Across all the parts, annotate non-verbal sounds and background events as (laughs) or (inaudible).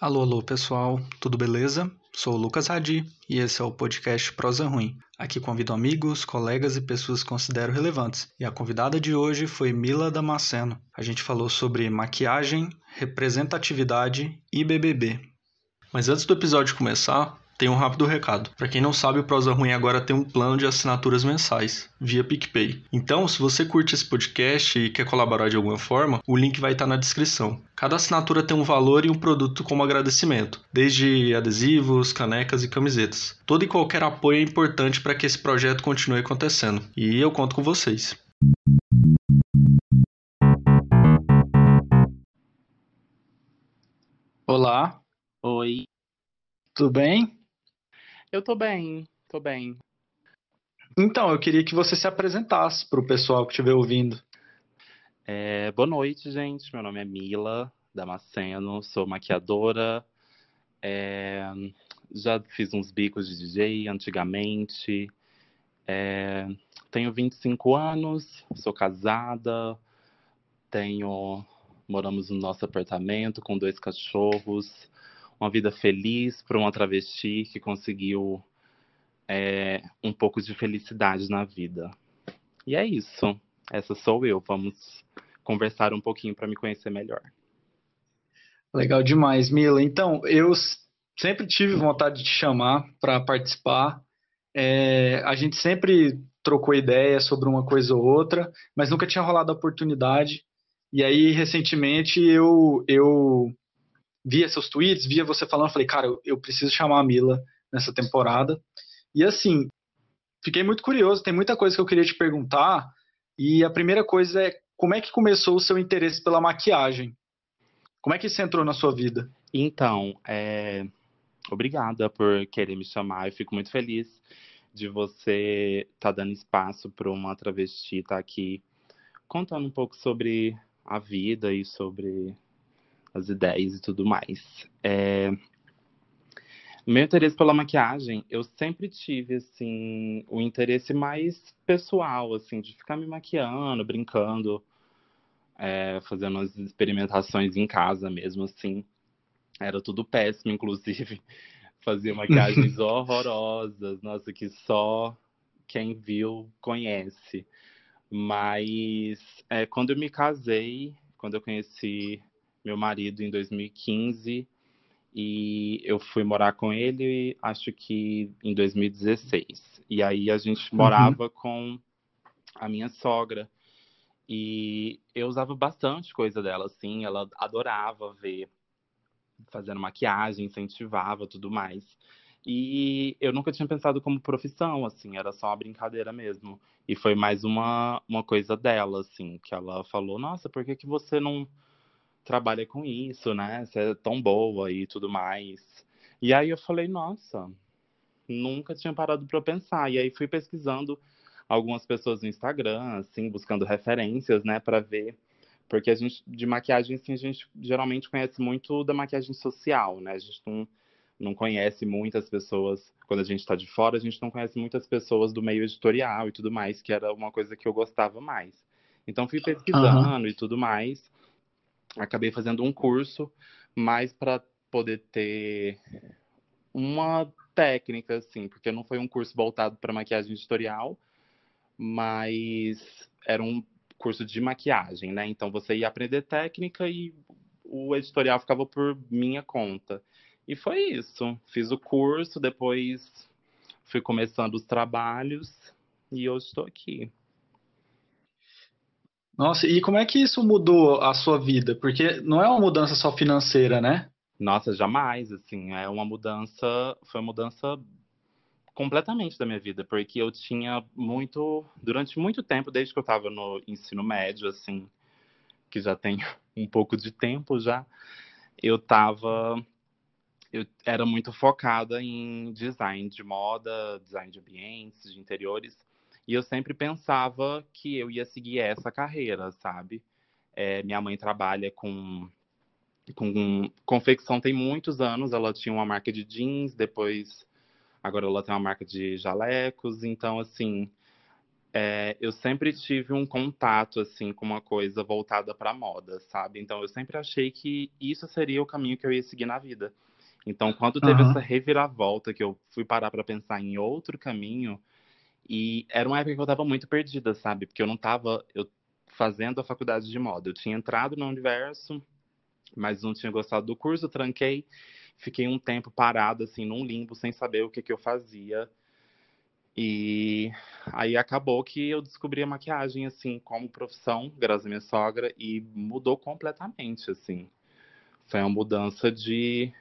Alô, alô, pessoal, tudo beleza? Sou o Lucas Hadi e esse é o podcast Prosa Ruim. Aqui convido amigos, colegas e pessoas que considero relevantes. E a convidada de hoje foi Mila Damasceno. A gente falou sobre maquiagem, representatividade e BBB. Mas antes do episódio começar, tem um rápido recado. Para quem não sabe, o Prosa Ruim agora tem um plano de assinaturas mensais, via PicPay. Então, se você curte esse podcast e quer colaborar de alguma forma, o link vai estar na descrição. Cada assinatura tem um valor e um produto como agradecimento, desde adesivos, canecas e camisetas. Todo e qualquer apoio é importante para que esse projeto continue acontecendo. E eu conto com vocês. Olá. Oi. Tudo bem? Eu tô bem, tô bem. Então, eu queria que você se apresentasse para o pessoal que estiver ouvindo. É, boa noite, gente. Meu nome é Mila Damasceno, sou maquiadora. É, já fiz uns bicos de DJ antigamente. É, tenho 25 anos, sou casada, tenho moramos no nosso apartamento com dois cachorros uma vida feliz para uma travesti que conseguiu é, um pouco de felicidade na vida. E é isso. Essa sou eu. Vamos conversar um pouquinho para me conhecer melhor. Legal demais, Mila. Então, eu sempre tive vontade de te chamar para participar. É, a gente sempre trocou ideia sobre uma coisa ou outra, mas nunca tinha rolado a oportunidade. E aí, recentemente, eu, eu via seus tweets, via você falando, falei, cara, eu, eu preciso chamar a Mila nessa temporada. E assim, fiquei muito curioso, tem muita coisa que eu queria te perguntar. E a primeira coisa é como é que começou o seu interesse pela maquiagem? Como é que isso entrou na sua vida? Então, é... obrigada por querer me chamar. Eu fico muito feliz de você estar tá dando espaço para uma travesti estar tá aqui contando um pouco sobre a vida e sobre as ideias e tudo mais. É... Meu interesse pela maquiagem, eu sempre tive, assim, o interesse mais pessoal, assim, de ficar me maquiando, brincando, é, fazendo as experimentações em casa mesmo, assim. Era tudo péssimo, inclusive. (laughs) Fazia maquiagens (laughs) horrorosas, nossa, que só quem viu conhece. Mas é, quando eu me casei, quando eu conheci meu marido em 2015 e eu fui morar com ele, acho que em 2016. E aí a gente uhum. morava uhum. com a minha sogra. E eu usava bastante coisa dela, assim, ela adorava ver fazendo maquiagem, incentivava tudo mais. E eu nunca tinha pensado como profissão, assim, era só uma brincadeira mesmo. E foi mais uma, uma coisa dela, assim, que ela falou, nossa, por que, que você não trabalha com isso, né? Você é tão boa e tudo mais. E aí eu falei, nossa, nunca tinha parado para pensar. E aí fui pesquisando algumas pessoas no Instagram, assim, buscando referências, né, para ver. Porque a gente, de maquiagem, assim, a gente geralmente conhece muito da maquiagem social, né? A gente não, não conhece muitas pessoas, quando a gente está de fora, a gente não conhece muitas pessoas do meio editorial e tudo mais, que era uma coisa que eu gostava mais. Então fui pesquisando uhum. e tudo mais acabei fazendo um curso mais para poder ter uma técnica, assim, porque não foi um curso voltado para maquiagem editorial, mas era um curso de maquiagem, né? Então você ia aprender técnica e o editorial ficava por minha conta. E foi isso. Fiz o curso, depois fui começando os trabalhos e hoje estou aqui. Nossa, e como é que isso mudou a sua vida? Porque não é uma mudança só financeira, né? Nossa, jamais, assim, é uma mudança, foi uma mudança completamente da minha vida, porque eu tinha muito, durante muito tempo, desde que eu estava no ensino médio, assim, que já tem (laughs) um pouco de tempo já, eu estava eu era muito focada em design de moda, design de ambientes, de interiores, e eu sempre pensava que eu ia seguir essa carreira, sabe? É, minha mãe trabalha com, com confecção tem muitos anos. Ela tinha uma marca de jeans, depois agora ela tem uma marca de jalecos. Então, assim, é, eu sempre tive um contato assim com uma coisa voltada para moda, sabe? Então eu sempre achei que isso seria o caminho que eu ia seguir na vida. Então quando teve uhum. essa reviravolta que eu fui parar para pensar em outro caminho e era uma época que eu estava muito perdida, sabe? Porque eu não estava eu fazendo a faculdade de moda. Eu tinha entrado no universo, mas não tinha gostado do curso, tranquei, fiquei um tempo parado assim num limbo sem saber o que que eu fazia. E aí acabou que eu descobri a maquiagem, assim, como profissão, graças à minha sogra, e mudou completamente, assim. Foi uma mudança de.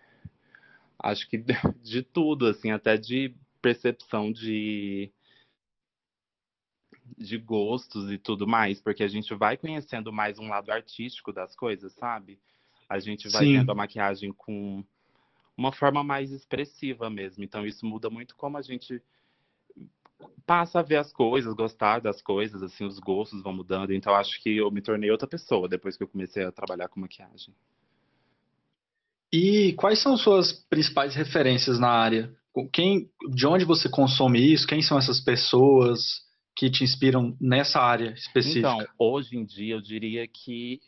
Acho que (laughs) de tudo, assim, até de percepção de. De gostos e tudo mais, porque a gente vai conhecendo mais um lado artístico das coisas, sabe? A gente vai Sim. vendo a maquiagem com uma forma mais expressiva mesmo. Então, isso muda muito como a gente passa a ver as coisas, gostar das coisas, assim, os gostos vão mudando. Então acho que eu me tornei outra pessoa depois que eu comecei a trabalhar com maquiagem. E quais são suas principais referências na área? Quem, de onde você consome isso? Quem são essas pessoas que te inspiram nessa área específica? Então, hoje em dia eu diria que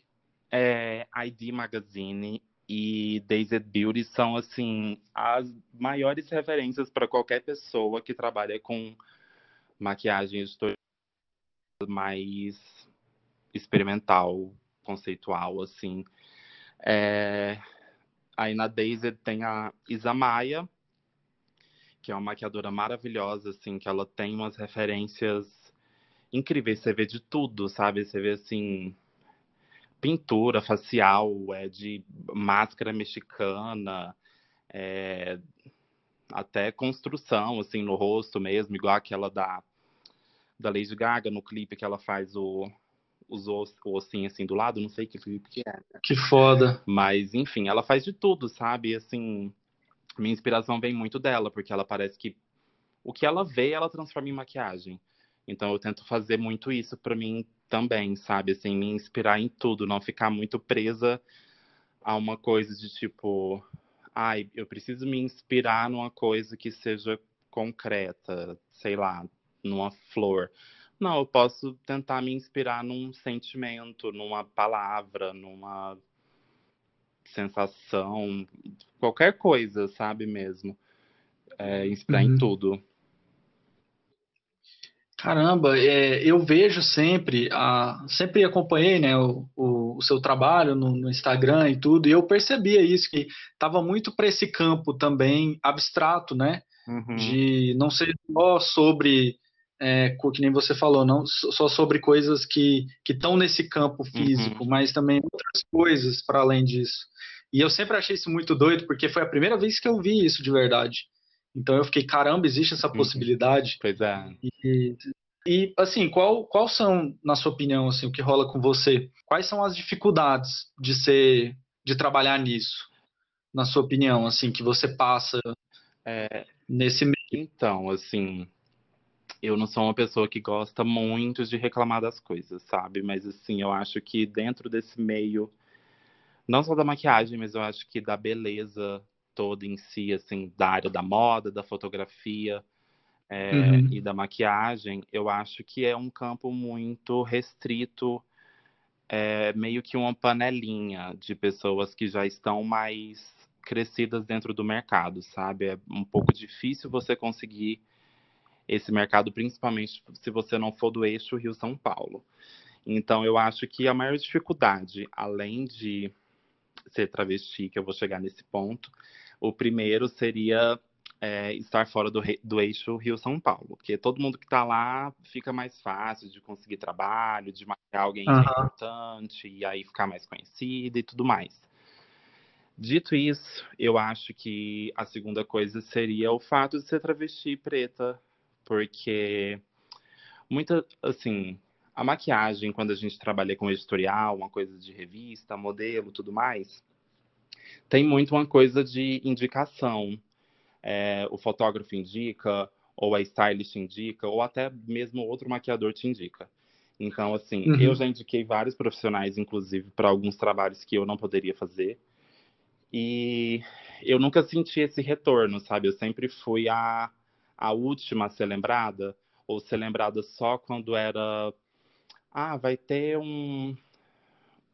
é, ID Magazine e Dazed Beauty são assim as maiores referências para qualquer pessoa que trabalha com maquiagem mais experimental, conceitual, assim. É... Aí na Daisy tem a Isa Maia, que é uma maquiadora maravilhosa, assim, que ela tem umas referências incríveis. Você vê de tudo, sabe? Você vê, assim, pintura facial, é de máscara mexicana, é, até construção, assim, no rosto mesmo, igual aquela da, da Lady Gaga, no clipe que ela faz o, os oss, o ossinho assim do lado, não sei que clipe que é. Que foda. Mas, enfim, ela faz de tudo, sabe? Assim, minha inspiração vem muito dela, porque ela parece que o que ela vê, ela transforma em maquiagem. Então eu tento fazer muito isso para mim também, sabe? Assim, me inspirar em tudo, não ficar muito presa a uma coisa de tipo, ai, eu preciso me inspirar numa coisa que seja concreta, sei lá, numa flor. Não, eu posso tentar me inspirar num sentimento, numa palavra, numa sensação, qualquer coisa, sabe mesmo. É, inspirar uhum. em tudo. Caramba, é, eu vejo sempre, a, sempre acompanhei né, o, o, o seu trabalho no, no, Instagram e tudo, e eu percebia isso, que estava muito para esse campo também abstrato, né? Uhum. De não ser só sobre, é, que nem você falou, não só sobre coisas que estão nesse campo físico, uhum. mas também outras coisas para além disso. E eu sempre achei isso muito doido, porque foi a primeira vez que eu vi isso de verdade. Então eu fiquei, caramba, existe essa uhum. possibilidade. Pois é. E, e assim, qual, qual são, na sua opinião, assim, o que rola com você? Quais são as dificuldades de ser, de trabalhar nisso? Na sua opinião, assim, que você passa é, nesse meio? Então, assim, eu não sou uma pessoa que gosta muito de reclamar das coisas, sabe? Mas assim, eu acho que dentro desse meio, não só da maquiagem, mas eu acho que da beleza toda em si, assim, da área da moda, da fotografia é, uhum. e da maquiagem, eu acho que é um campo muito restrito, é, meio que uma panelinha de pessoas que já estão mais crescidas dentro do mercado, sabe? É um pouco difícil você conseguir esse mercado, principalmente se você não for do eixo Rio-São Paulo. Então, eu acho que a maior dificuldade, além de ser travesti, que eu vou chegar nesse ponto, o primeiro seria é, estar fora do, do eixo Rio-São Paulo, porque todo mundo que está lá fica mais fácil de conseguir trabalho, de marcar alguém uhum. importante, e aí ficar mais conhecido e tudo mais. Dito isso, eu acho que a segunda coisa seria o fato de ser travesti preta, porque muita, assim, a maquiagem, quando a gente trabalha com editorial, uma coisa de revista, modelo, tudo mais, tem muito uma coisa de indicação. É, o fotógrafo indica, ou a stylist indica, ou até mesmo outro maquiador te indica. Então, assim, uhum. eu já indiquei vários profissionais, inclusive, para alguns trabalhos que eu não poderia fazer. E eu nunca senti esse retorno, sabe? Eu sempre fui a, a última a ser lembrada, ou ser lembrada só quando era. Ah, vai ter um,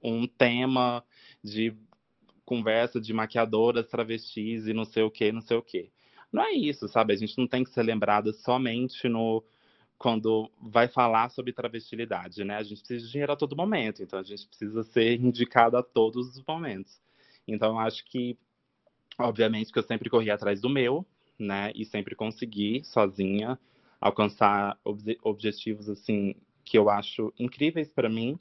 um tema de conversa de maquiadoras, travestis e não sei o que, não sei o que. Não é isso, sabe? A gente não tem que ser lembrada somente no quando vai falar sobre travestilidade, né? A gente precisa de dinheiro a todo momento, então a gente precisa ser indicado a todos os momentos. Então, acho que, obviamente, que eu sempre corri atrás do meu, né? E sempre consegui, sozinha, alcançar ob objetivos, assim, que eu acho incríveis para mim.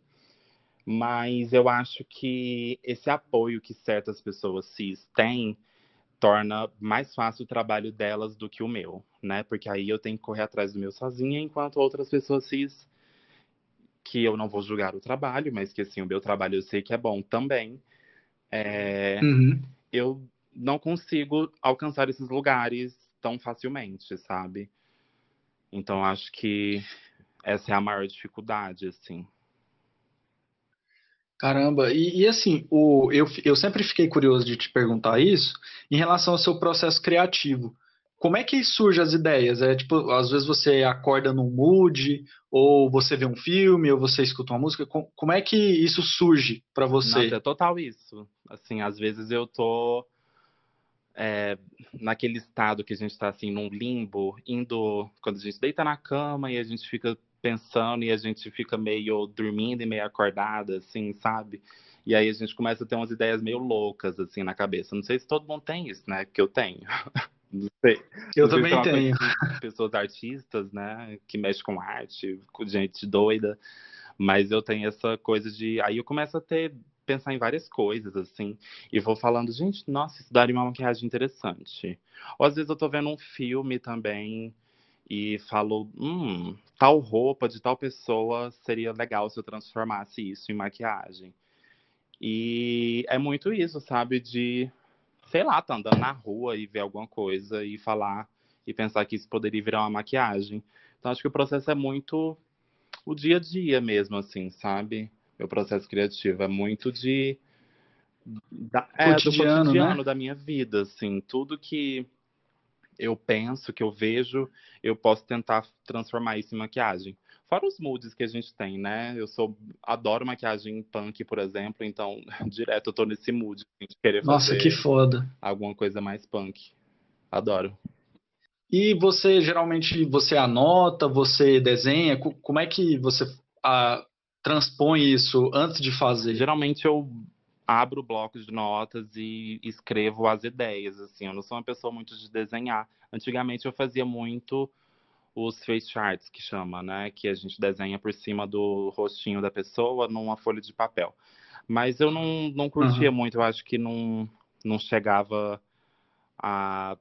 Mas eu acho que esse apoio que certas pessoas cis têm torna mais fácil o trabalho delas do que o meu, né? Porque aí eu tenho que correr atrás do meu sozinha, enquanto outras pessoas cis, que eu não vou julgar o trabalho, mas que assim, o meu trabalho eu sei que é bom também, é... uhum. eu não consigo alcançar esses lugares tão facilmente, sabe? Então acho que essa é a maior dificuldade, assim. Caramba, e, e, assim, o, eu, eu sempre fiquei curioso de te perguntar isso em relação ao seu processo criativo. Como é que surgem as ideias? É tipo, às vezes você acorda num mood, ou você vê um filme, ou você escuta uma música. Como é que isso surge para você? Nossa, é total isso. Assim, às vezes eu tô é, naquele estado que a gente está assim num limbo, indo quando a gente deita na cama e a gente fica pensando e a gente fica meio dormindo e meio acordada, assim, sabe? E aí a gente começa a ter umas ideias meio loucas, assim, na cabeça. Não sei se todo mundo tem isso, né? Que eu tenho. (laughs) Não sei. Eu Não também sei tenho. Pessoas artistas, né? Que mexem com arte, com gente doida. Mas eu tenho essa coisa de. Aí eu começo a ter pensar em várias coisas, assim, e vou falando, gente, nossa, isso daria uma maquiagem interessante. Ou às vezes eu tô vendo um filme também e falou, hum, tal roupa de tal pessoa seria legal se eu transformasse isso em maquiagem. E é muito isso, sabe? De, sei lá, tá andando na rua e ver alguma coisa e falar e pensar que isso poderia virar uma maquiagem. Então acho que o processo é muito o dia a dia mesmo, assim, sabe? Meu processo criativo é muito de da, é, cotidiano, do cotidiano né? da minha vida, assim, tudo que eu penso, que eu vejo, eu posso tentar transformar isso em maquiagem. Fora os moods que a gente tem, né? Eu sou adoro maquiagem punk, por exemplo, então (laughs) direto eu tô nesse mood de querer Nossa, fazer que foda. alguma coisa mais punk. Adoro. E você geralmente você anota, você desenha, como é que você a, transpõe isso antes de fazer? Geralmente eu abro blocos de notas e escrevo as ideias, assim. Eu não sou uma pessoa muito de desenhar. Antigamente eu fazia muito os face charts, que chama, né? Que a gente desenha por cima do rostinho da pessoa numa folha de papel. Mas eu não, não curtia uhum. muito, eu acho que não, não chegava a,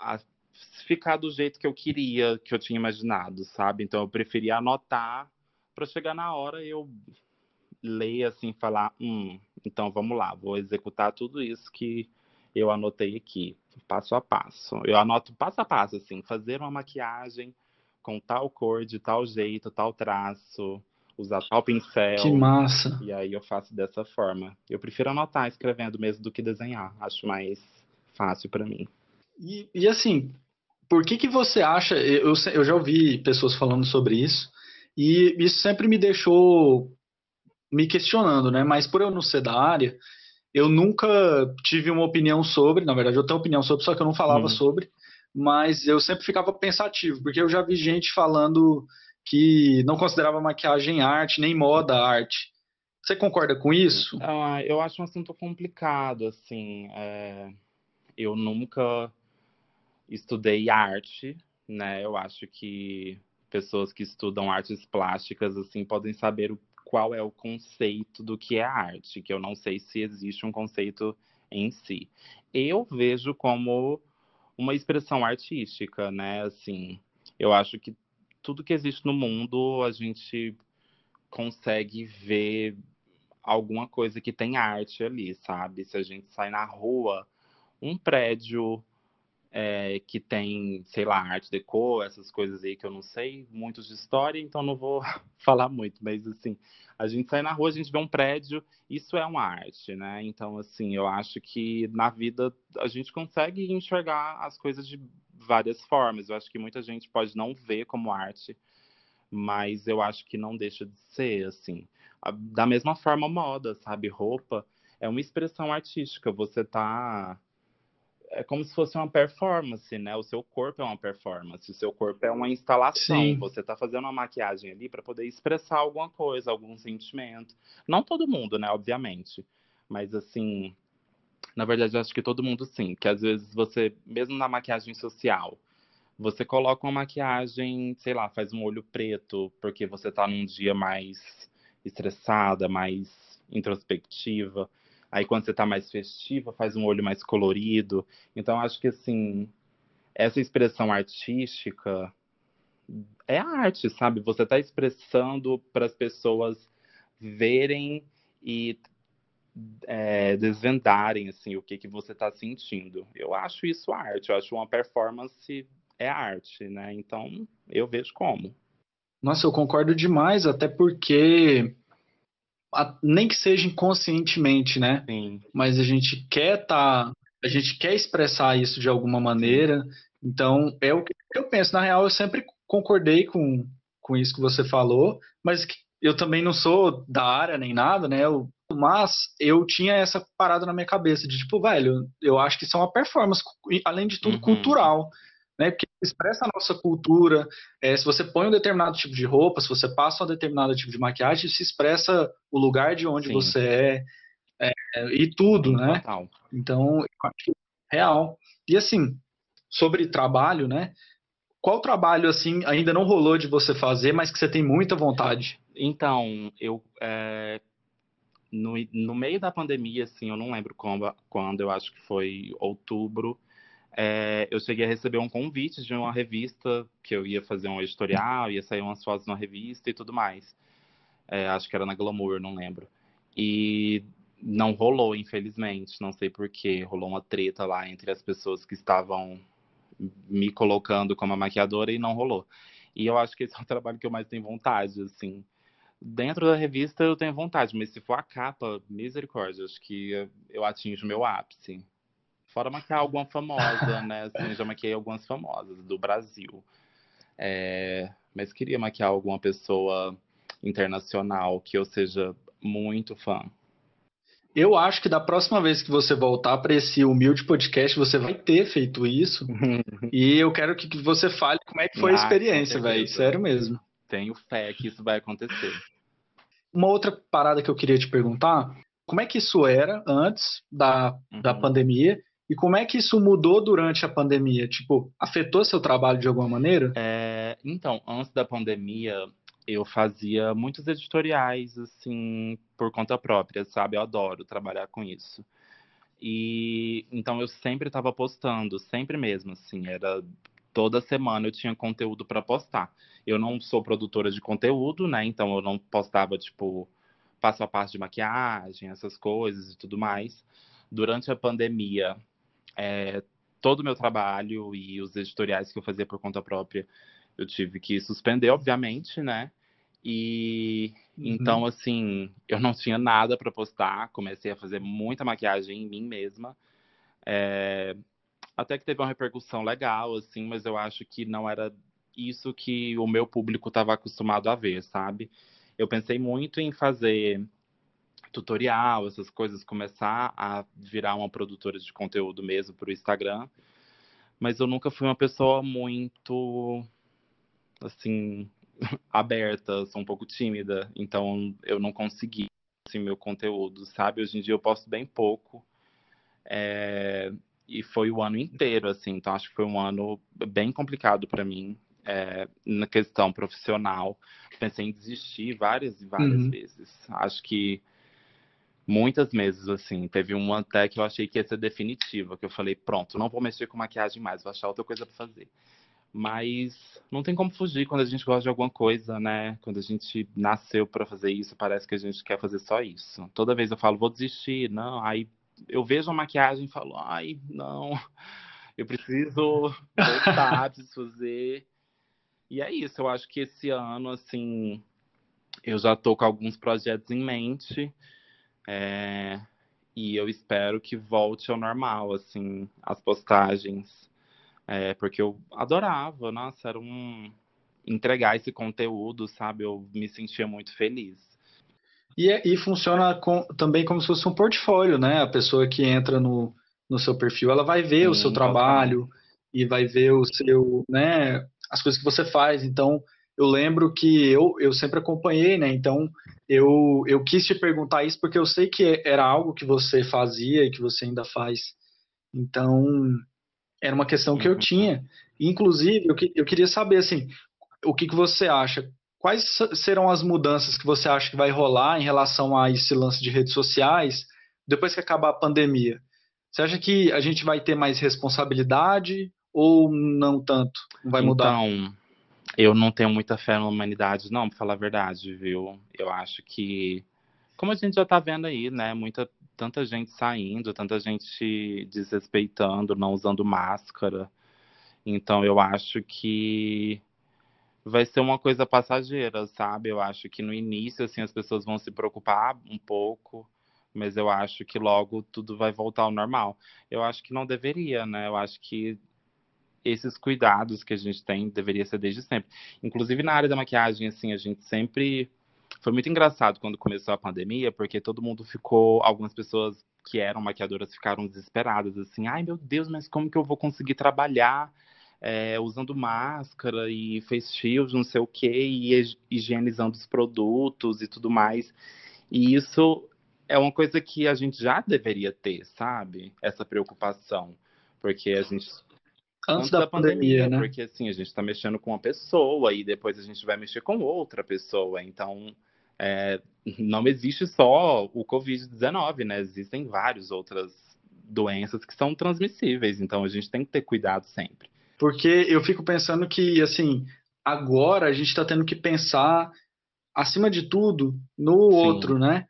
a ficar do jeito que eu queria, que eu tinha imaginado, sabe? Então eu preferia anotar para chegar na hora eu ler assim, falar, hum, então vamos lá, vou executar tudo isso que eu anotei aqui, passo a passo. Eu anoto passo a passo, assim, fazer uma maquiagem com tal cor, de tal jeito, tal traço, usar tal pincel. Que massa! E aí eu faço dessa forma. Eu prefiro anotar escrevendo mesmo do que desenhar. Acho mais fácil para mim. E, e, assim, por que que você acha? Eu, eu já ouvi pessoas falando sobre isso e isso sempre me deixou me questionando, né? Mas por eu não ser da área, eu nunca tive uma opinião sobre, na verdade eu tenho opinião sobre, só que eu não falava hum. sobre, mas eu sempre ficava pensativo, porque eu já vi gente falando que não considerava maquiagem arte, nem moda arte. Você concorda com isso? Ah, eu acho um assunto complicado, assim. É... Eu nunca estudei arte, né? Eu acho que pessoas que estudam artes plásticas, assim, podem saber o qual é o conceito do que é arte, que eu não sei se existe um conceito em si. Eu vejo como uma expressão artística, né? Assim, eu acho que tudo que existe no mundo a gente consegue ver alguma coisa que tem arte ali, sabe? Se a gente sai na rua, um prédio é, que tem, sei lá, arte deco, essas coisas aí que eu não sei muito de história, então não vou (laughs) falar muito, mas assim, a gente sai na rua, a gente vê um prédio, isso é uma arte, né? Então, assim, eu acho que na vida a gente consegue enxergar as coisas de várias formas. Eu acho que muita gente pode não ver como arte, mas eu acho que não deixa de ser, assim. Da mesma forma, moda, sabe? Roupa é uma expressão artística. Você tá. É como se fosse uma performance, né? O seu corpo é uma performance, o seu corpo é uma instalação. Sim. Você tá fazendo uma maquiagem ali para poder expressar alguma coisa, algum sentimento. Não todo mundo, né? Obviamente. Mas assim, na verdade, eu acho que todo mundo sim. Que às vezes você, mesmo na maquiagem social, você coloca uma maquiagem, sei lá, faz um olho preto, porque você tá num dia mais estressada, mais introspectiva. Aí quando você tá mais festiva, faz um olho mais colorido. Então acho que assim, essa expressão artística é arte, sabe? Você tá expressando para as pessoas verem e é, desvendarem assim o que que você está sentindo. Eu acho isso arte. Eu acho uma performance é arte, né? Então eu vejo como. Nossa, eu concordo demais, até porque nem que seja inconscientemente, né? Sim. Mas a gente quer tá, a gente quer expressar isso de alguma maneira. Então, é o que eu penso. Na real, eu sempre concordei com, com isso que você falou, mas eu também não sou da área nem nada, né? Eu, mas eu tinha essa parada na minha cabeça de tipo, velho, eu acho que isso é uma performance, além de tudo, uhum. cultural né? Porque expressa a nossa cultura. É, se você põe um determinado tipo de roupa, se você passa um determinado tipo de maquiagem, se expressa o lugar de onde Sim. você é, é, e tudo, né? Total. Então, eu acho real. E assim, sobre trabalho, né? Qual trabalho assim ainda não rolou de você fazer, mas que você tem muita vontade? Então, eu é, no, no meio da pandemia, assim, eu não lembro quando, quando eu acho que foi outubro, é, eu cheguei a receber um convite de uma revista que eu ia fazer um editorial, ia sair umas fotos na revista e tudo mais. É, acho que era na Glamour, não lembro. E não rolou, infelizmente, não sei porquê. Rolou uma treta lá entre as pessoas que estavam me colocando como a maquiadora e não rolou. E eu acho que esse é o (laughs) trabalho que eu mais tenho vontade, assim. Dentro da revista eu tenho vontade, mas se for a capa, misericórdia, acho que eu atinjo meu ápice. Fora maquiar alguma famosa, né? Assim, já maquiei algumas famosas do Brasil. É, mas queria maquiar alguma pessoa internacional que eu seja muito fã. Eu acho que da próxima vez que você voltar para esse humilde podcast, você vai ter feito isso. (laughs) e eu quero que você fale como é que foi ah, a experiência, velho. Sério mesmo. Tenho fé que isso vai acontecer. Uma outra parada que eu queria te perguntar: como é que isso era antes da, uhum. da pandemia e como é que isso mudou durante a pandemia? Tipo, afetou seu trabalho de alguma maneira? É, então, antes da pandemia, eu fazia muitos editoriais, assim, por conta própria, sabe? Eu adoro trabalhar com isso. E então eu sempre estava postando, sempre mesmo, assim, era toda semana eu tinha conteúdo para postar. Eu não sou produtora de conteúdo, né? Então eu não postava tipo passo a passo de maquiagem, essas coisas e tudo mais. Durante a pandemia, é, todo o meu trabalho e os editoriais que eu fazia por conta própria, eu tive que suspender, obviamente, né? E uhum. então, assim, eu não tinha nada para postar, comecei a fazer muita maquiagem em mim mesma. É, até que teve uma repercussão legal, assim, mas eu acho que não era isso que o meu público estava acostumado a ver, sabe? Eu pensei muito em fazer tutorial, essas coisas, começar a virar uma produtora de conteúdo mesmo para o Instagram. Mas eu nunca fui uma pessoa muito, assim, (laughs) aberta, sou um pouco tímida, então eu não consegui assim, meu conteúdo, sabe? Hoje em dia eu posto bem pouco. É... E foi o ano inteiro, assim, então acho que foi um ano bem complicado para mim, é, na questão profissional. Pensei em desistir várias e várias uhum. vezes. Acho que muitas meses, assim. Teve uma até que eu achei que ia ser definitiva, que eu falei, pronto, não vou mexer com maquiagem mais, vou achar outra coisa para fazer. Mas não tem como fugir quando a gente gosta de alguma coisa, né? Quando a gente nasceu para fazer isso, parece que a gente quer fazer só isso. Toda vez eu falo, vou desistir, não, aí eu vejo a maquiagem e falo, ai, não, eu preciso voltar, (laughs) preciso fazer. E é isso, eu acho que esse ano, assim, eu já tô com alguns projetos em mente é, e eu espero que volte ao normal, assim, as postagens. É, porque eu adorava, nossa, era um entregar esse conteúdo, sabe? Eu me sentia muito feliz. E, é, e funciona com, também como se fosse um portfólio, né? A pessoa que entra no, no seu perfil, ela vai ver Sim, o seu trabalho totalmente. e vai ver o seu, né? As coisas que você faz. Então, eu lembro que eu, eu sempre acompanhei, né? Então, eu, eu quis te perguntar isso porque eu sei que era algo que você fazia e que você ainda faz. Então, era uma questão que eu uhum. tinha. Inclusive, eu, eu queria saber, assim, o que, que você acha? Quais serão as mudanças que você acha que vai rolar em relação a esse lance de redes sociais depois que acabar a pandemia? Você acha que a gente vai ter mais responsabilidade ou não tanto? Não vai mudar? Então, eu não tenho muita fé na humanidade, não, pra falar a verdade, viu? Eu acho que, como a gente já tá vendo aí, né? Muita, tanta gente saindo, tanta gente desrespeitando, não usando máscara. Então, eu acho que vai ser uma coisa passageira, sabe? Eu acho que no início, assim, as pessoas vão se preocupar um pouco, mas eu acho que logo tudo vai voltar ao normal. Eu acho que não deveria, né? Eu acho que esses cuidados que a gente tem deveria ser desde sempre. Inclusive na área da maquiagem, assim, a gente sempre foi muito engraçado quando começou a pandemia, porque todo mundo ficou, algumas pessoas que eram maquiadoras ficaram desesperadas, assim, ai meu Deus, mas como que eu vou conseguir trabalhar é, usando máscara e face shield, não sei o que, e higienizando os produtos e tudo mais. E isso é uma coisa que a gente já deveria ter, sabe? Essa preocupação. Porque a gente. Antes, antes da, da, pandemia, pandemia, né? Porque assim, a gente está mexendo com uma pessoa e depois a gente vai mexer com outra pessoa. Então, é, não existe só o Covid-19, né? Existem várias outras doenças que são transmissíveis. Então, a gente tem que ter cuidado sempre. Porque eu fico pensando que, assim, agora a gente está tendo que pensar, acima de tudo, no Sim. outro, né?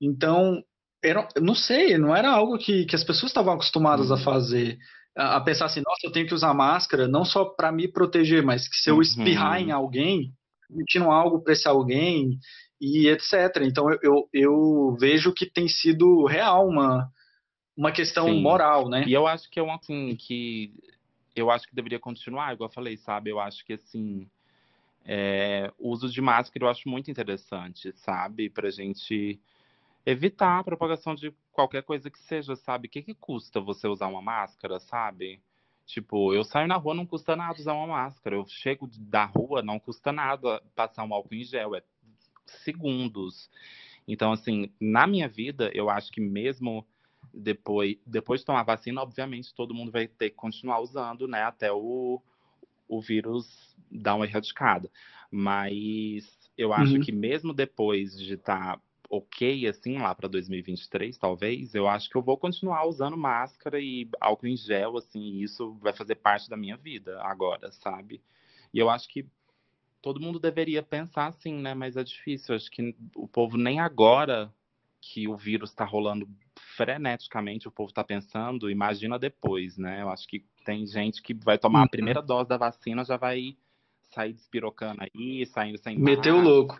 Então, era, não sei, não era algo que, que as pessoas estavam acostumadas uhum. a fazer. A, pensar assim, nossa, eu tenho que usar máscara não só para me proteger, mas que se eu espirrar uhum. em alguém, emitindo algo para esse alguém e etc. Então, eu, eu, eu, vejo que tem sido real uma, uma questão Sim. moral, né? E eu acho que é uma assim, que eu acho que deveria continuar, igual eu falei, sabe? Eu acho que assim. É, o uso de máscara eu acho muito interessante, sabe? Pra gente evitar a propagação de qualquer coisa que seja, sabe? O que, que custa você usar uma máscara, sabe? Tipo, eu saio na rua, não custa nada usar uma máscara. Eu chego da rua, não custa nada passar um álcool em gel. É segundos. Então, assim, na minha vida, eu acho que mesmo depois, depois de tomar vacina, obviamente, todo mundo vai ter que continuar usando, né? Até o, o vírus dar uma erradicada. Mas eu acho uhum. que mesmo depois de estar tá ok, assim, lá para 2023, talvez, eu acho que eu vou continuar usando máscara e álcool em gel, assim, e isso vai fazer parte da minha vida agora, sabe? E eu acho que todo mundo deveria pensar assim, né? Mas é difícil. Acho que o povo nem agora que o vírus está rolando freneticamente, o povo está pensando, imagina depois, né? Eu acho que tem gente que vai tomar uhum. a primeira dose da vacina, já vai sair despirocando aí, saindo sem Meteu o louco.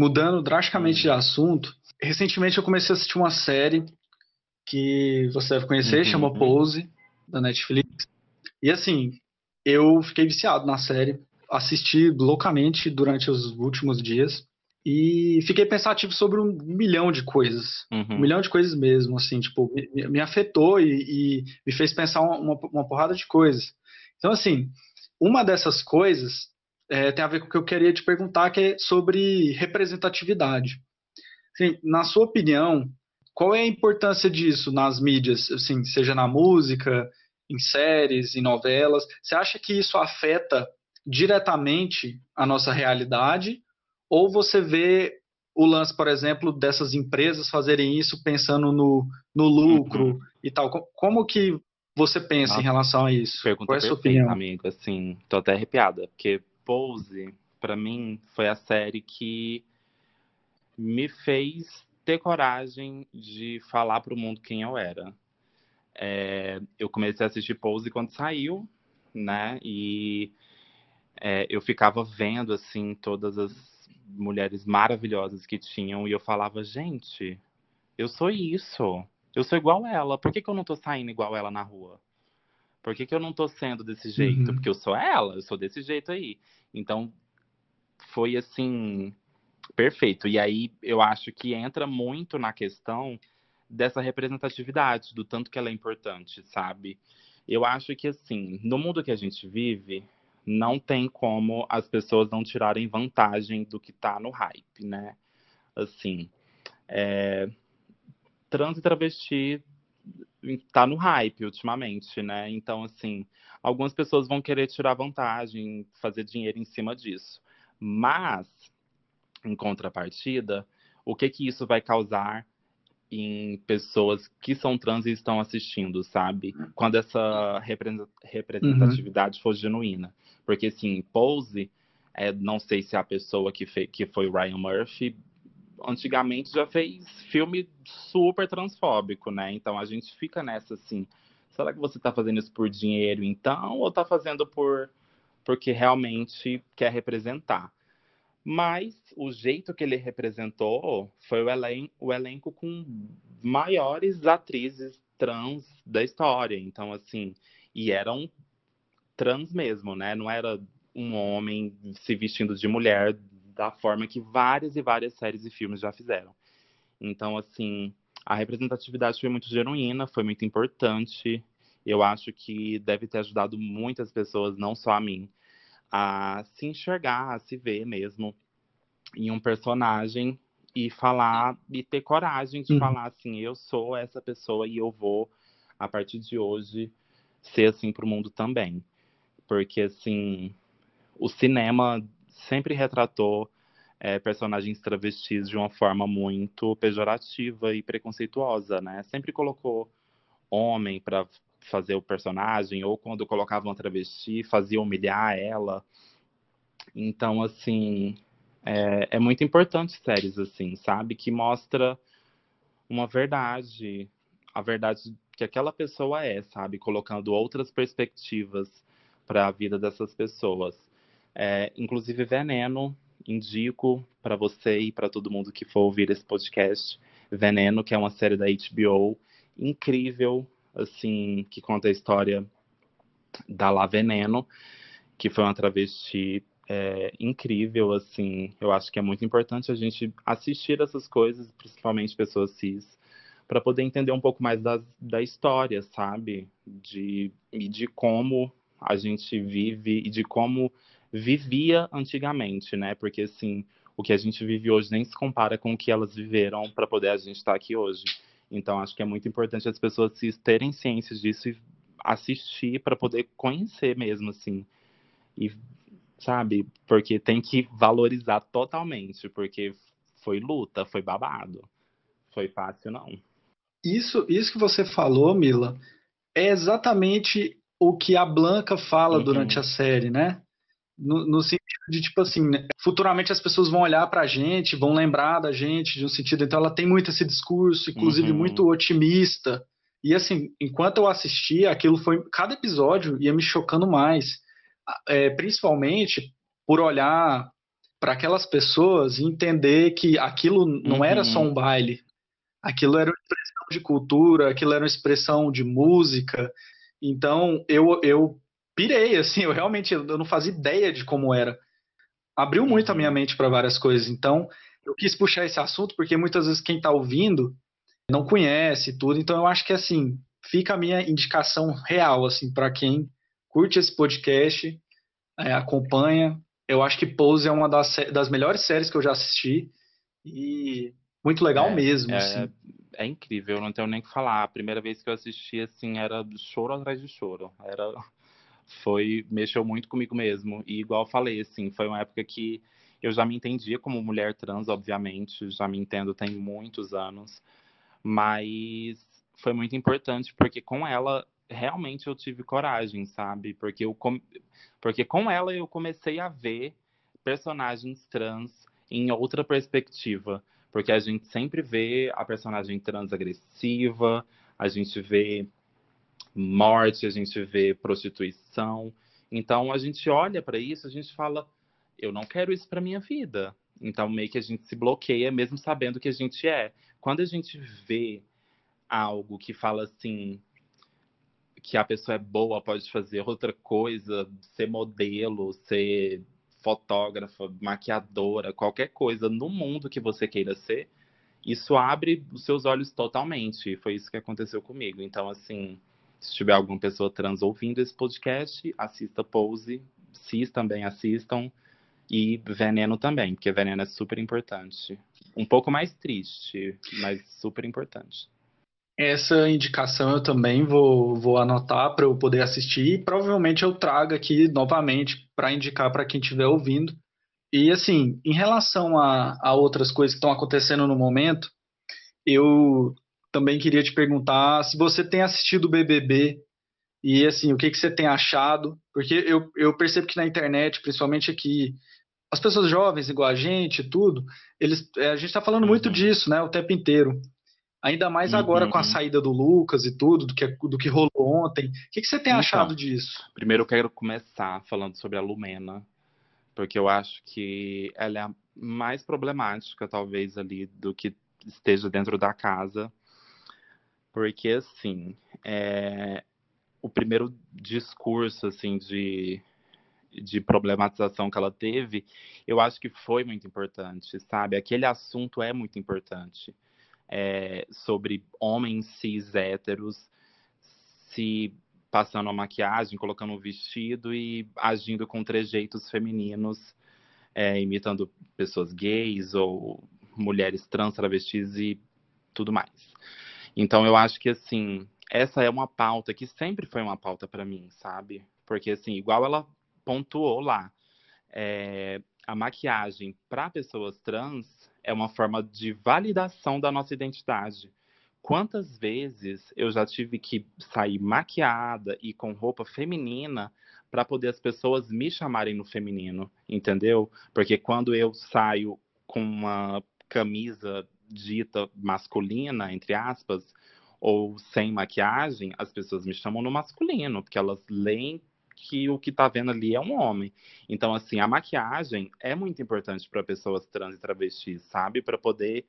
Mudando drasticamente uhum. de assunto, recentemente eu comecei a assistir uma série que você deve conhecer, uhum. chama Pose, da Netflix. E assim, eu fiquei viciado na série, assisti loucamente durante os últimos dias. E fiquei pensativo sobre um milhão de coisas. Uhum. Um milhão de coisas mesmo, assim, tipo, me, me afetou e, e, me fez pensar uma, uma, porrada de coisas. Então, assim, uma dessas coisas é, tem a ver com o que eu queria te perguntar, que é sobre representatividade. Assim, na sua opinião, qual é a importância disso nas mídias, assim, seja na música, em séries, em novelas? Você acha que isso afeta diretamente a nossa realidade ou você vê o lance, por exemplo, dessas empresas fazerem isso pensando no, no lucro uhum. e tal. Como que você pensa Nossa, em relação a isso? Pergunta Qual é a sua opinião? amigo. Assim, tô até arrepiada, porque Pose, para mim, foi a série que me fez ter coragem de falar para o mundo quem eu era. É, eu comecei a assistir Pose quando saiu, né? E é, eu ficava vendo assim todas as mulheres maravilhosas que tinham e eu falava, gente, eu sou isso. Eu sou igual ela. Por que, que eu não tô saindo igual ela na rua? Por que, que eu não tô sendo desse jeito? Uhum. Porque eu sou ela, eu sou desse jeito aí. Então, foi assim, perfeito. E aí eu acho que entra muito na questão dessa representatividade, do tanto que ela é importante, sabe? Eu acho que, assim, no mundo que a gente vive, não tem como as pessoas não tirarem vantagem do que tá no hype, né? Assim, é... trans e travesti tá no hype ultimamente, né? Então, assim, algumas pessoas vão querer tirar vantagem, fazer dinheiro em cima disso. Mas, em contrapartida, o que que isso vai causar em pessoas que são trans e estão assistindo, sabe? Quando essa representatividade uhum. for genuína. Porque, assim, Pose, é, não sei se a pessoa que, que foi Ryan Murphy, antigamente já fez filme super transfóbico, né? Então a gente fica nessa, assim, será que você tá fazendo isso por dinheiro, então? Ou tá fazendo por porque realmente quer representar? Mas o jeito que ele representou foi o, elen o elenco com maiores atrizes trans da história. Então, assim, e eram trans mesmo, né? Não era um homem se vestindo de mulher da forma que várias e várias séries e filmes já fizeram. Então, assim, a representatividade foi muito genuína, foi muito importante. Eu acho que deve ter ajudado muitas pessoas, não só a mim, a se enxergar, a se ver mesmo em um personagem e falar e ter coragem de uhum. falar assim, eu sou essa pessoa e eu vou a partir de hoje ser assim para o mundo também. Porque assim, o cinema sempre retratou é, personagens travestis de uma forma muito pejorativa e preconceituosa, né? Sempre colocou homem para fazer o personagem, ou quando colocavam travesti, fazia humilhar ela. Então, assim, é, é muito importante séries assim, sabe? Que mostra uma verdade, a verdade que aquela pessoa é, sabe? Colocando outras perspectivas para a vida dessas pessoas. É, inclusive, Veneno, indico para você e para todo mundo que for ouvir esse podcast. Veneno, que é uma série da HBO incrível, assim, que conta a história da La Veneno, que foi uma travesti é, incrível, assim. Eu acho que é muito importante a gente assistir essas coisas, principalmente pessoas cis, para poder entender um pouco mais das, da história, sabe? De, e de como a gente vive e de como vivia antigamente, né? Porque, assim, o que a gente vive hoje nem se compara com o que elas viveram para poder a gente estar aqui hoje. Então, acho que é muito importante as pessoas se terem ciência disso e assistir para poder conhecer mesmo, assim. E, sabe? Porque tem que valorizar totalmente, porque foi luta, foi babado. Foi fácil, não. Isso, isso que você falou, Mila, é exatamente o que a Blanca fala uhum. durante a série, né? No, no, sentido de, tipo assim, né? futuramente as pessoas vão olhar pra gente, vão lembrar da gente de um sentido. Então ela tem muito esse discurso, inclusive uhum. muito otimista. E assim, enquanto eu assistia, aquilo foi. Cada episódio ia me chocando mais. É, principalmente por olhar para aquelas pessoas e entender que aquilo não uhum. era só um baile. Aquilo era uma expressão de cultura, aquilo era uma expressão de música. Então eu, eu pirei, assim, eu realmente eu não fazia ideia de como era. Abriu muito a minha uhum. mente para várias coisas. Então, eu quis puxar esse assunto porque muitas vezes quem está ouvindo não conhece tudo. Então, eu acho que assim fica a minha indicação real, assim, para quem curte esse podcast, é, acompanha. Eu acho que Pose é uma das, das melhores séries que eu já assisti e muito legal é, mesmo. É, assim. é incrível, não tenho nem o que falar. A primeira vez que eu assisti, assim, era choro atrás de choro. Era foi mexeu muito comigo mesmo. E igual falei, assim, foi uma época que eu já me entendia como mulher trans, obviamente, já me entendo tem muitos anos, mas foi muito importante porque com ela realmente eu tive coragem, sabe? Porque eu com... porque com ela eu comecei a ver personagens trans em outra perspectiva, porque a gente sempre vê a personagem trans agressiva, a gente vê morte, a gente vê prostituição. Então a gente olha para isso, a gente fala, eu não quero isso para minha vida. Então meio que a gente se bloqueia mesmo sabendo que a gente é. Quando a gente vê algo que fala assim, que a pessoa é boa, pode fazer outra coisa, ser modelo, ser fotógrafa, maquiadora, qualquer coisa no mundo que você queira ser, isso abre os seus olhos totalmente. Foi isso que aconteceu comigo. Então, assim, se tiver alguma pessoa trans ouvindo esse podcast, assista Pose, cis também assistam e Veneno também, porque Veneno é super importante. Um pouco mais triste, mas super importante. Essa indicação eu também vou, vou anotar para eu poder assistir e provavelmente eu trago aqui novamente para indicar para quem estiver ouvindo. E assim, em relação a, a outras coisas que estão acontecendo no momento, eu também queria te perguntar se você tem assistido o BBB e assim, o que, que você tem achado? Porque eu, eu percebo que na internet, principalmente aqui, as pessoas jovens, igual a gente, tudo, eles, é, a gente está falando muito uhum. disso, né, o tempo inteiro. Ainda mais agora uhum. com a saída do Lucas e tudo, do que, do que rolou ontem. O que, que você tem então, achado disso? Primeiro eu quero começar falando sobre a Lumena, porque eu acho que ela é a mais problemática, talvez, ali, do que esteja dentro da casa. Porque, assim, é... o primeiro discurso, assim, de, de problematização que ela teve, eu acho que foi muito importante, sabe? Aquele assunto é muito importante é, sobre homens cis héteros se passando a maquiagem, colocando um vestido e agindo com trejeitos femininos, é, imitando pessoas gays ou mulheres trans, travestis e tudo mais. Então eu acho que assim, essa é uma pauta que sempre foi uma pauta para mim, sabe? Porque assim, igual ela pontuou lá, é, a maquiagem para pessoas trans é uma forma de validação da nossa identidade. Quantas vezes eu já tive que sair maquiada e com roupa feminina para poder as pessoas me chamarem no feminino, entendeu? Porque quando eu saio com uma camisa dita masculina, entre aspas, ou sem maquiagem, as pessoas me chamam no masculino, porque elas leem que o que tá vendo ali é um homem. Então, assim, a maquiagem é muito importante para pessoas trans e travestis, sabe? Para poder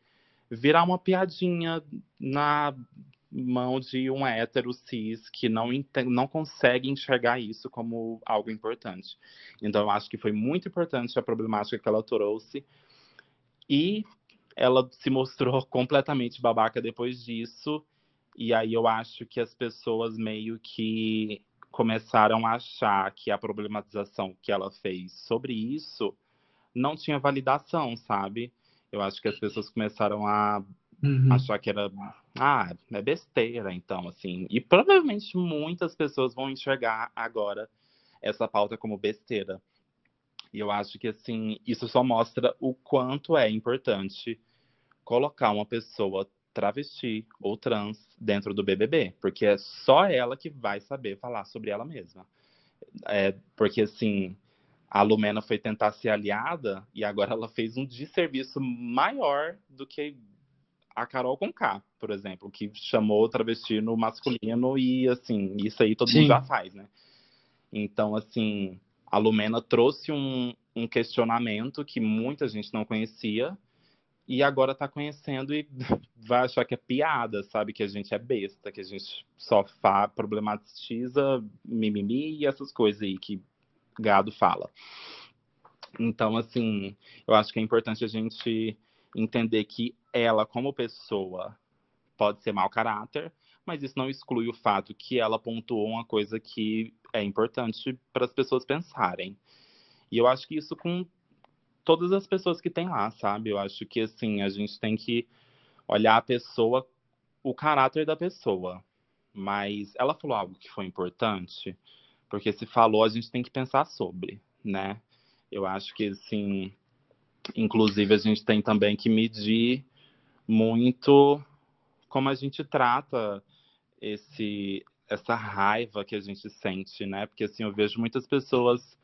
virar uma piadinha na mão de um hétero cis que não, não consegue enxergar isso como algo importante. Então, eu acho que foi muito importante a problemática que ela trouxe. E ela se mostrou (laughs) completamente babaca depois disso. E aí eu acho que as pessoas meio que começaram a achar que a problematização que ela fez sobre isso não tinha validação, sabe? Eu acho que as pessoas começaram a uhum. achar que era, ah, é besteira, então, assim. E provavelmente muitas pessoas vão enxergar agora essa pauta como besteira. E eu acho que, assim, isso só mostra o quanto é importante colocar uma pessoa travesti ou trans dentro do BBB, porque é só ela que vai saber falar sobre ela mesma. É, porque, assim, a Lumena foi tentar ser aliada e agora ela fez um desserviço maior do que a Carol com K, por exemplo, que chamou o travesti no masculino e, assim, isso aí todo Sim. mundo já faz, né? Então, assim, a Lumena trouxe um, um questionamento que muita gente não conhecia, e agora tá conhecendo e (laughs) vai achar que é piada, sabe? Que a gente é besta, que a gente só problematiza mimimi e essas coisas aí que gado fala. Então, assim, eu acho que é importante a gente entender que ela, como pessoa, pode ser mau caráter, mas isso não exclui o fato que ela pontuou uma coisa que é importante para as pessoas pensarem. E eu acho que isso com todas as pessoas que tem lá, sabe? Eu acho que assim, a gente tem que olhar a pessoa, o caráter da pessoa. Mas ela falou algo que foi importante, porque se falou, a gente tem que pensar sobre, né? Eu acho que assim, inclusive a gente tem também que medir muito como a gente trata esse essa raiva que a gente sente, né? Porque assim, eu vejo muitas pessoas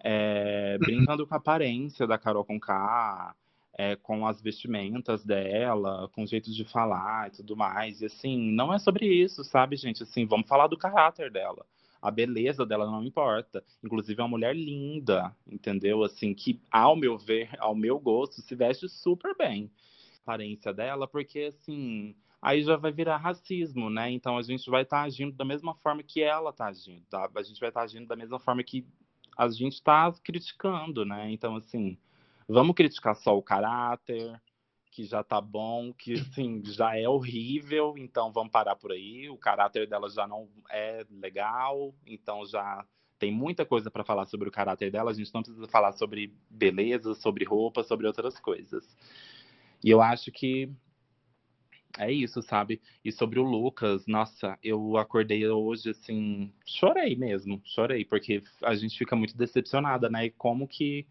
é, (coughs) brincando com a aparência da Carol Conká, é, com as vestimentas dela, com o jeito de falar e tudo mais. E assim, não é sobre isso, sabe, gente? Assim, vamos falar do caráter dela. A beleza dela não importa. Inclusive, é uma mulher linda, entendeu? Assim, que, ao meu ver, ao meu gosto, se veste super bem. A aparência dela, porque, assim, aí já vai virar racismo, né? Então a gente vai estar tá agindo da mesma forma que ela está agindo, tá? A gente vai estar tá agindo da mesma forma que a gente está criticando, né? Então, assim, vamos criticar só o caráter, que já tá bom, que assim, (laughs) já é horrível, então vamos parar por aí. O caráter dela já não é legal, então já tem muita coisa para falar sobre o caráter dela. A gente não precisa falar sobre beleza, sobre roupa, sobre outras coisas. E eu acho que é isso, sabe? E sobre o Lucas, nossa, eu acordei hoje assim, chorei mesmo, chorei, porque a gente fica muito decepcionada, né? E como que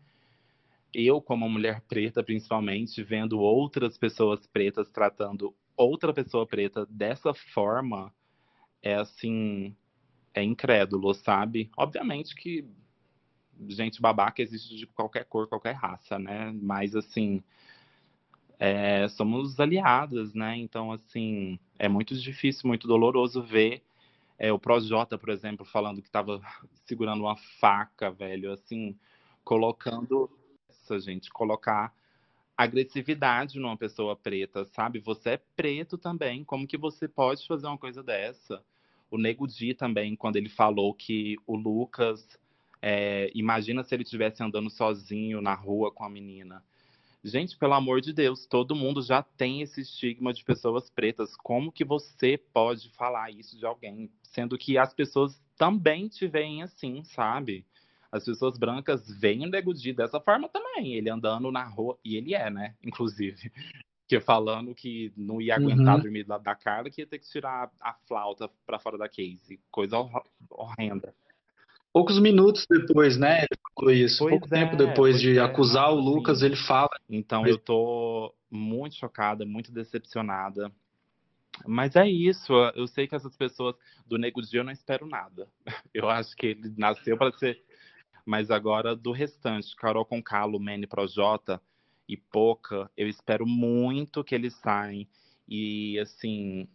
eu, como mulher preta, principalmente, vendo outras pessoas pretas tratando outra pessoa preta dessa forma, é assim, é incrédulo, sabe? Obviamente que gente babaca existe de qualquer cor, qualquer raça, né? Mas assim, é, somos aliadas, né? Então, assim, é muito difícil, muito doloroso ver é, o Projota, por exemplo, falando que estava (laughs) segurando uma faca, velho, assim, colocando essa, gente, colocar agressividade numa pessoa preta, sabe? Você é preto também, como que você pode fazer uma coisa dessa? O Nego Di também, quando ele falou que o Lucas, é, imagina se ele estivesse andando sozinho na rua com a menina. Gente, pelo amor de Deus, todo mundo já tem esse estigma de pessoas pretas. Como que você pode falar isso de alguém? Sendo que as pessoas também te veem assim, sabe? as pessoas brancas veem o Nego Di dessa forma também. Ele andando na rua, e ele é, né? Inclusive. (laughs) Que falando que não ia aguentar uhum. dormir do lado da cara, que ia ter que tirar a flauta para fora da case. Coisa horrenda. Poucos minutos depois, né? Ele falou isso. Pois Pouco é, tempo depois de é, acusar o Lucas, ele fala. Então eu tô muito chocada, muito decepcionada. Mas é isso, eu sei que essas pessoas do Nego Dia eu não espero nada. (laughs) Eu acho que ele nasceu para ser mas agora, do restante, Carol com Calo, Manny Projota e Poca, eu espero muito que eles saem e, assim,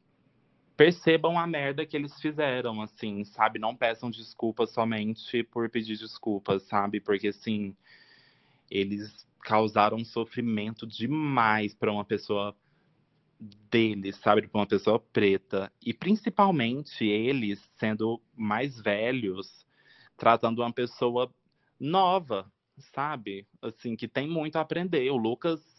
percebam a merda que eles fizeram, assim, sabe? Não peçam desculpas somente por pedir desculpas, sabe? Porque, assim, eles causaram sofrimento demais para uma pessoa deles, sabe? Para uma pessoa preta. E principalmente eles, sendo mais velhos, tratando uma pessoa nova, sabe? Assim, que tem muito a aprender. O Lucas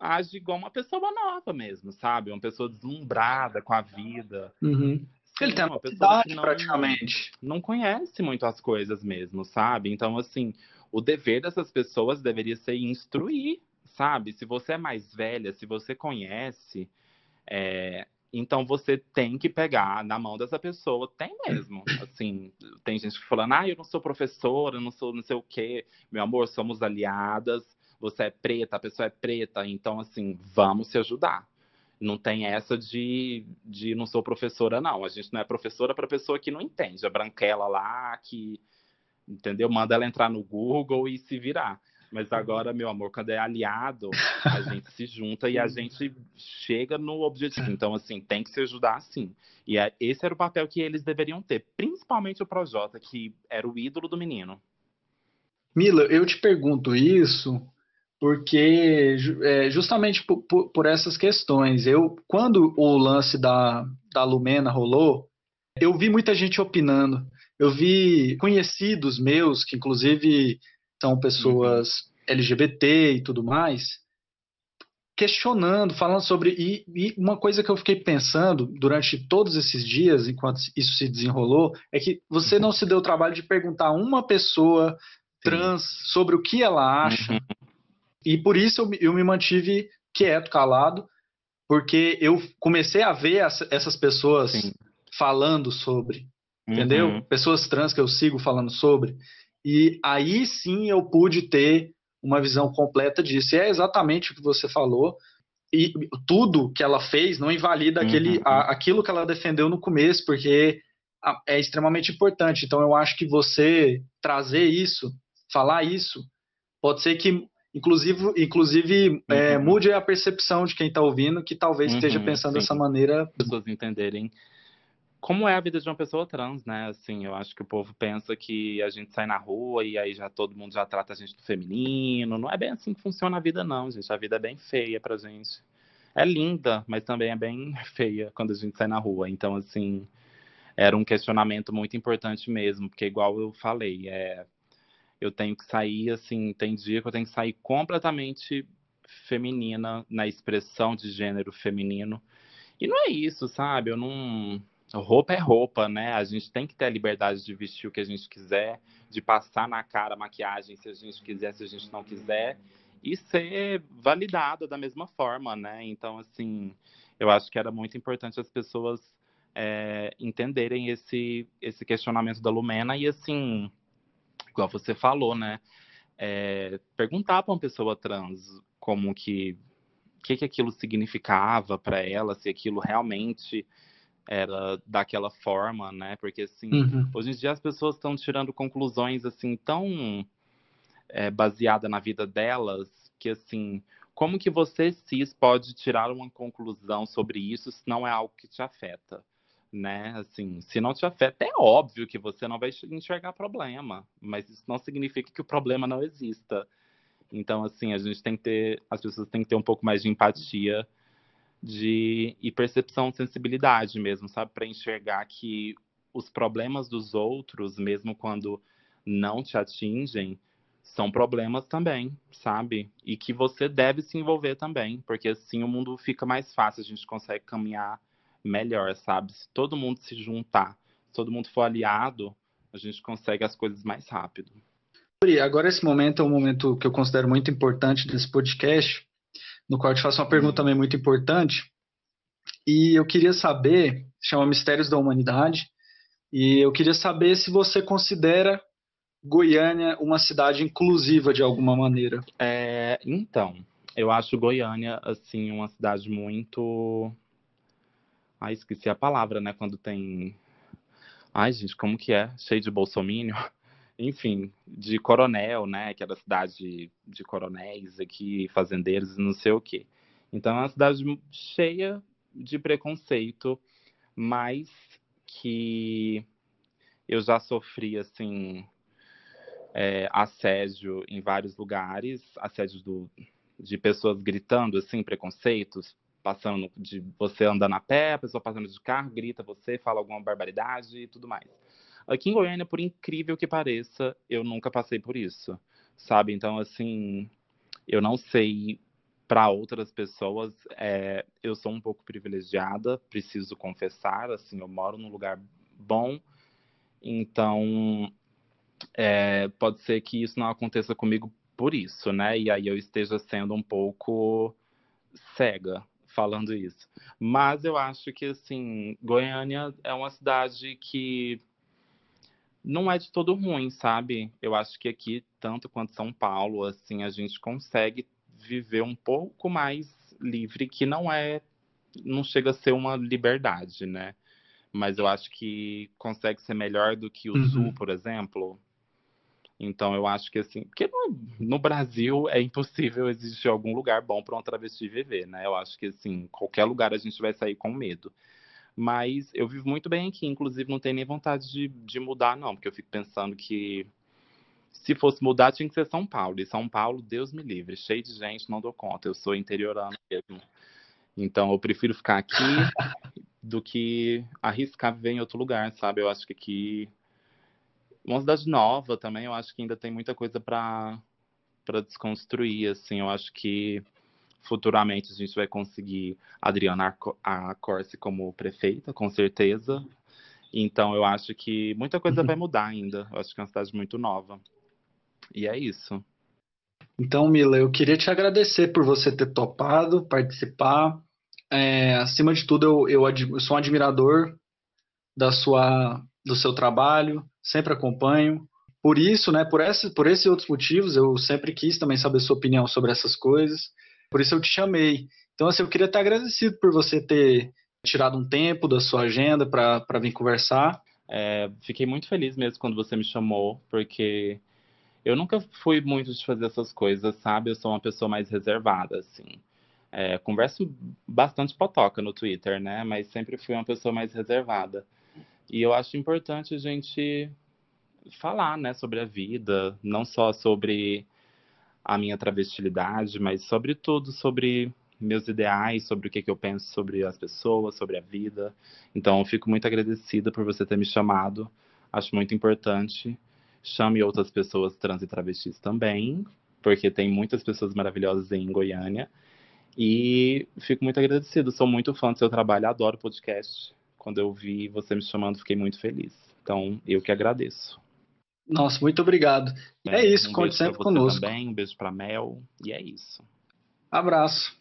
age igual uma pessoa nova mesmo, sabe? Uma pessoa deslumbrada com a vida. Uhum. Sim, Ele tem uma pessoa que não, praticamente. Não conhece muito as coisas mesmo, sabe? Então, assim, o dever dessas pessoas deveria ser instruir, sabe? Se você é mais velha, se você conhece, é, então você tem que pegar na mão dessa pessoa, tem mesmo. (laughs) Assim, tem gente falando, ah, eu não sou professora, eu não sou não sei o quê. Meu amor, somos aliadas, você é preta, a pessoa é preta, então assim, vamos se ajudar. Não tem essa de, de não sou professora, não. A gente não é professora para pessoa que não entende. A branquela lá, que, entendeu? Manda ela entrar no Google e se virar. Mas agora, meu amor, quando é aliado, a (laughs) gente se junta e a gente chega no objetivo. Então, assim, tem que se ajudar sim. E é, esse era o papel que eles deveriam ter, principalmente o Projota, que era o ídolo do menino. Mila, eu te pergunto isso porque é, justamente por, por, por, essas questões. Eu, quando o lance da, da Lumena rolou, eu vi muita gente opinando. Eu vi conhecidos meus, que inclusive são pessoas uhum. LGBT e tudo mais, questionando, falando sobre. E, e, uma coisa que eu fiquei pensando durante todos esses dias, enquanto isso se desenrolou, é que você não se deu o trabalho de perguntar a uma pessoa trans sobre o que ela acha. E por isso eu, eu me mantive quieto, calado, porque eu comecei a ver as, essas pessoas Sim. falando sobre. Entendeu? Uhum. Pessoas trans que eu sigo falando sobre. E aí sim eu pude ter uma visão completa disso. E é exatamente o que você falou. E tudo que ela fez não invalida uhum. aquele, a, aquilo que ela defendeu no começo, porque é extremamente importante. Então eu acho que você trazer isso, falar isso, pode ser que inclusive, inclusive é, uhum. é, mude a percepção de quem está ouvindo, que talvez uhum, esteja pensando sim. dessa maneira. As pessoas entenderem como é a vida de uma pessoa trans, né? Assim, eu acho que o povo pensa que a gente sai na rua e aí já todo mundo já trata a gente do feminino. Não é bem assim que funciona a vida, não, gente. A vida é bem feia pra gente. é linda, mas também é bem (laughs) feia quando a gente sai na rua. Então, assim, era um questionamento muito importante mesmo, porque igual eu falei, é, eu tenho que sair, assim, tem dia que eu tenho que sair completamente feminina, na expressão de gênero feminino. E não é isso, sabe? Eu não. Roupa é roupa, né? A gente tem que ter a liberdade de vestir o que a gente quiser, de passar na cara maquiagem se a gente quiser, se a gente não quiser, e ser validada da mesma forma, né? Então, assim, eu acho que era muito importante as pessoas é, entenderem esse, esse questionamento da Lumena e, assim, igual você falou, né? É, perguntar para uma pessoa trans como que o que, que aquilo significava para ela, se aquilo realmente era daquela forma, né? Porque assim, uhum. hoje em dia as pessoas estão tirando conclusões assim tão é, baseada na vida delas que assim, como que você cis pode tirar uma conclusão sobre isso se não é algo que te afeta? Né? Assim, se não te afeta, é óbvio que você não vai enxergar problema, mas isso não significa que o problema não exista. Então, assim, a gente tem que ter, as pessoas têm que ter um pouco mais de empatia de, e percepção, sensibilidade mesmo, sabe? Para enxergar que os problemas dos outros, mesmo quando não te atingem, são problemas também, sabe? E que você deve se envolver também, porque assim o mundo fica mais fácil, a gente consegue caminhar melhor, sabe? Se todo mundo se juntar, se todo mundo for aliado, a gente consegue as coisas mais rápido. Agora esse momento é um momento que eu considero muito importante desse podcast, no qual eu te faço uma pergunta também muito importante. E eu queria saber, chama Mistérios da Humanidade, e eu queria saber se você considera Goiânia uma cidade inclusiva de alguma maneira. É, então, eu acho Goiânia assim uma cidade muito Ai, esqueci a palavra, né? Quando tem. Ai, gente, como que é? Cheio de bolsomínio. (laughs) Enfim, de coronel, né? Que era cidade de coronéis aqui, fazendeiros não sei o quê. Então é uma cidade cheia de preconceito, mas que eu já sofri, assim, é, assédio em vários lugares, assédio do, de pessoas gritando, assim, preconceitos, passando de você andando a pé, a pessoa passando de carro, grita você, fala alguma barbaridade e tudo mais. Aqui em Goiânia, por incrível que pareça, eu nunca passei por isso, sabe? Então, assim, eu não sei para outras pessoas, é, eu sou um pouco privilegiada, preciso confessar, assim, eu moro num lugar bom, então é, pode ser que isso não aconteça comigo por isso, né? E aí eu esteja sendo um pouco cega, falando isso. Mas eu acho que, assim, Goiânia é uma cidade que não é de todo ruim, sabe? Eu acho que aqui, tanto quanto São Paulo, assim, a gente consegue viver um pouco mais livre, que não é, não chega a ser uma liberdade, né? Mas eu acho que consegue ser melhor do que o uhum. Sul, por exemplo. Então eu acho que assim, porque no, no, Brasil é impossível existir algum lugar bom para uma travesti viver, né? Eu acho que assim, qualquer lugar a gente vai sair com medo. Mas eu vivo muito bem aqui, inclusive não tenho nem vontade de, de mudar, não, porque eu fico pensando que se fosse mudar tinha que ser São Paulo. E São Paulo, Deus me livre, cheio de gente, não dou conta. Eu sou interiorano mesmo. Então eu prefiro ficar aqui (laughs) do que arriscar viver em outro lugar, sabe? Eu acho que aqui uma cidade nova também, eu acho que ainda tem muita coisa para desconstruir, assim, eu acho que futuramente a gente vai conseguir Adriana a Corse como prefeita, com certeza. Então eu acho que muita coisa vai (laughs) mudar ainda. Eu acho que é uma cidade muito nova. E é isso. Então, Mila, eu queria te agradecer por você ter topado participar. É, acima de tudo, eu, eu, eu sou um admirador da sua do seu trabalho, sempre acompanho. Por isso, né, por, esse, por esses outros motivos, eu sempre quis também saber sua opinião sobre essas coisas. Por isso eu te chamei. Então, assim, eu queria estar agradecido por você ter tirado um tempo da sua agenda para vir conversar. É, fiquei muito feliz mesmo quando você me chamou, porque eu nunca fui muito de fazer essas coisas, sabe? Eu sou uma pessoa mais reservada, assim. É, converso bastante potoca no Twitter, né? Mas sempre fui uma pessoa mais reservada. E eu acho importante a gente falar, né, sobre a vida, não só sobre a minha travestilidade, mas sobretudo sobre meus ideais, sobre o que, que eu penso sobre as pessoas, sobre a vida. Então, eu fico muito agradecida por você ter me chamado. Acho muito importante. Chame outras pessoas trans e travestis também, porque tem muitas pessoas maravilhosas em Goiânia. E fico muito agradecido. Sou muito fã do seu trabalho, adoro podcast. Quando eu vi você me chamando, fiquei muito feliz. Então, eu que agradeço. Nossa, muito obrigado. É, é isso, um conte sempre conosco. Também, um beijo para Mel, e é isso. Abraço.